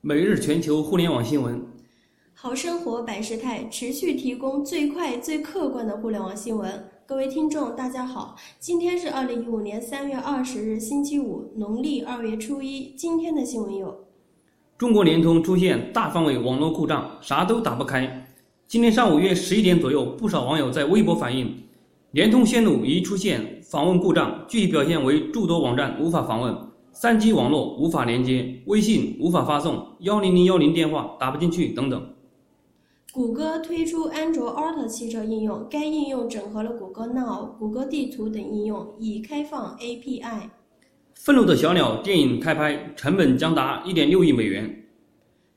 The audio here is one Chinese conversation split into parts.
每日全球互联网新闻，好生活百事态持续提供最快、最客观的互联网新闻。各位听众，大家好，今天是二零一五年三月二十日，星期五，农历二月初一。今天的新闻有：中国联通出现大范围网络故障，啥都打不开。今天上午约十一点左右，不少网友在微博反映，联通线路已出现访问故障，具体表现为诸多网站无法访问。三 G 网络无法连接，微信无法发送，幺零零幺零电话打不进去等等。谷歌推出安卓 Auto 汽车应用，该应用整合了谷歌 Now、谷歌地图等应用，已开放 API。愤怒的小鸟电影开拍，成本将达一点六亿美元。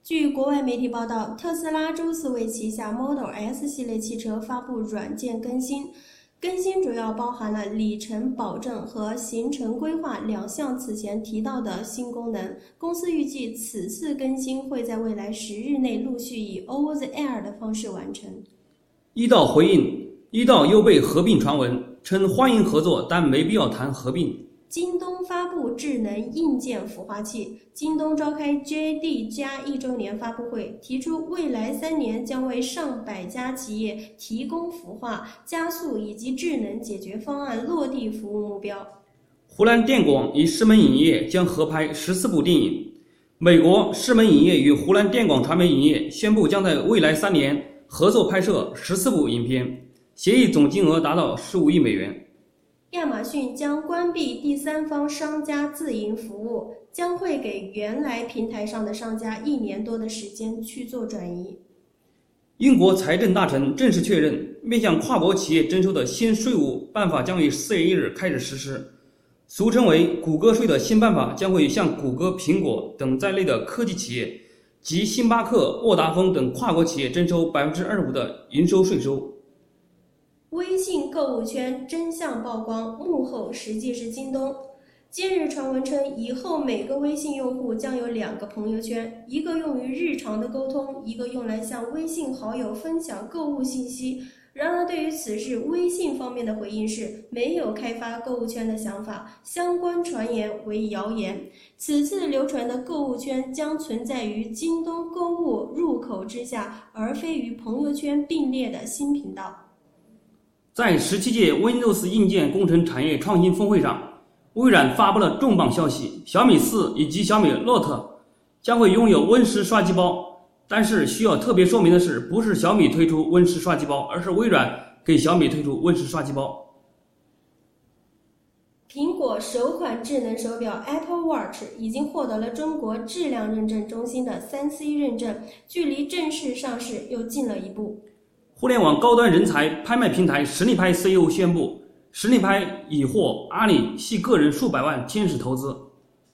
据国外媒体报道，特斯拉周四为旗下 Model S 系列汽车发布软件更新。更新主要包含了里程保证和行程规划两项此前提到的新功能。公司预计此次更新会在未来十日内陆续以 Over the Air 的方式完成。一道回应，一道又被合并传闻，称欢迎合作，但没必要谈合并。京东发布智能硬件孵化器。京东召开 JD 加一周年发布会，提出未来三年将为上百家企业提供孵化、加速以及智能解决方案落地服务目标。湖南电广与狮门影业将合拍十四部电影。美国狮门影业与湖南电广传媒影业宣布，将在未来三年合作拍摄十四部影片，协议总金额达到十五亿美元。亚马逊将关闭第三方商家自营服务，将会给原来平台上的商家一年多的时间去做转移。英国财政大臣正式确认，面向跨国企业征收的新税务办法将于四月一日开始实施，俗称为“谷歌税”的新办法将会向谷歌、苹果等在内的科技企业及星巴克、沃达丰等跨国企业征收百分之二十五的营收税收。微信购物圈真相曝光，幕后实际是京东。近日传闻称，以后每个微信用户将有两个朋友圈，一个用于日常的沟通，一个用来向微信好友分享购物信息。然而，对于此事，微信方面的回应是没有开发购物圈的想法，相关传言为谣言。此次流传的购物圈将存在于京东购物入口之下，而非与朋友圈并列的新频道。在十七届 Windows 硬件工程产业创新峰会上，微软发布了重磅消息：小米四以及小米 Note 将会拥有 Win 十刷机包。但是需要特别说明的是，不是小米推出 Win 十刷机包，而是微软给小米推出 Win 十刷机包。苹果首款智能手表 Apple Watch 已经获得了中国质量认证中心的三 C 认证，距离正式上市又近了一步。互联网高端人才拍卖平台实力拍 CEO 宣布，实力拍已获阿里系个人数百万天使投资。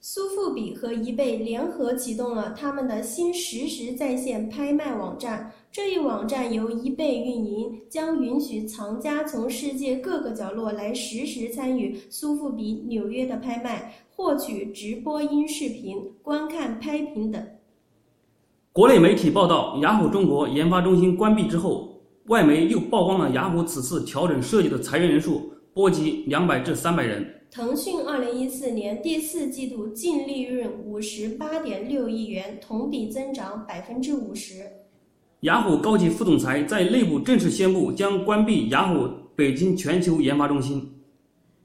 苏富比和易贝联合启动了他们的新实时在线拍卖网站，这一网站由易贝运营，将允许藏家从世界各个角落来实时参与苏富比纽约的拍卖，获取直播音视频、观看拍品等。国内媒体报道，雅虎中国研发中心关闭之后。外媒又曝光了雅虎此次调整设计的裁员人数波及两百至三百人。腾讯二零一四年第四季度净利润五十八点六亿元，同比增长百分之五十。雅虎高级副总裁在内部正式宣布将关闭雅虎北京全球研发中心。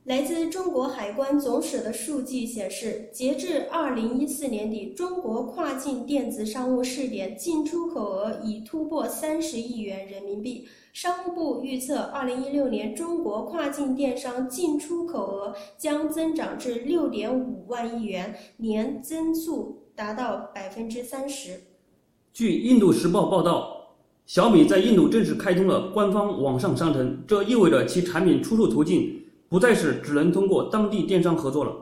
来自中国海关总署的数据显示，截至二零一四年底，中国跨境电子商务试点进出口额已突破三十亿元人民币。商务部预测，二零一六年中国跨境电商进出口额将增长至六点五万亿元，年增速达到百分之三十。据印度时报报道，小米在印度正式开通了官方网上商城，这意味着其产品出售途径。不再是只能通过当地电商合作了。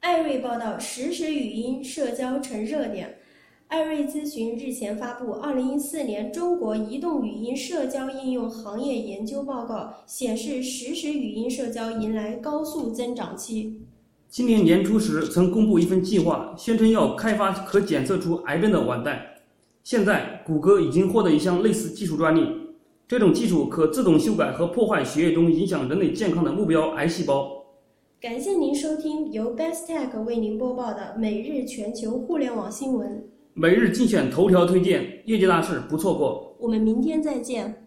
艾瑞报道，实时语音社交成热点。艾瑞咨询日前发布《二零一四年中国移动语音社交应用行业研究报告》，显示实时语音社交迎来高速增长期。今年年初时曾公布一份计划，宣称要开发可检测出癌症的腕带。现在，谷歌已经获得一项类似技术专利。这种技术可自动修改和破坏血液中影响人类健康的目标癌细胞。感谢您收听由 Besttech 为您播报的每日全球互联网新闻。每日精选头条推荐，业界大事不错过。我们明天再见。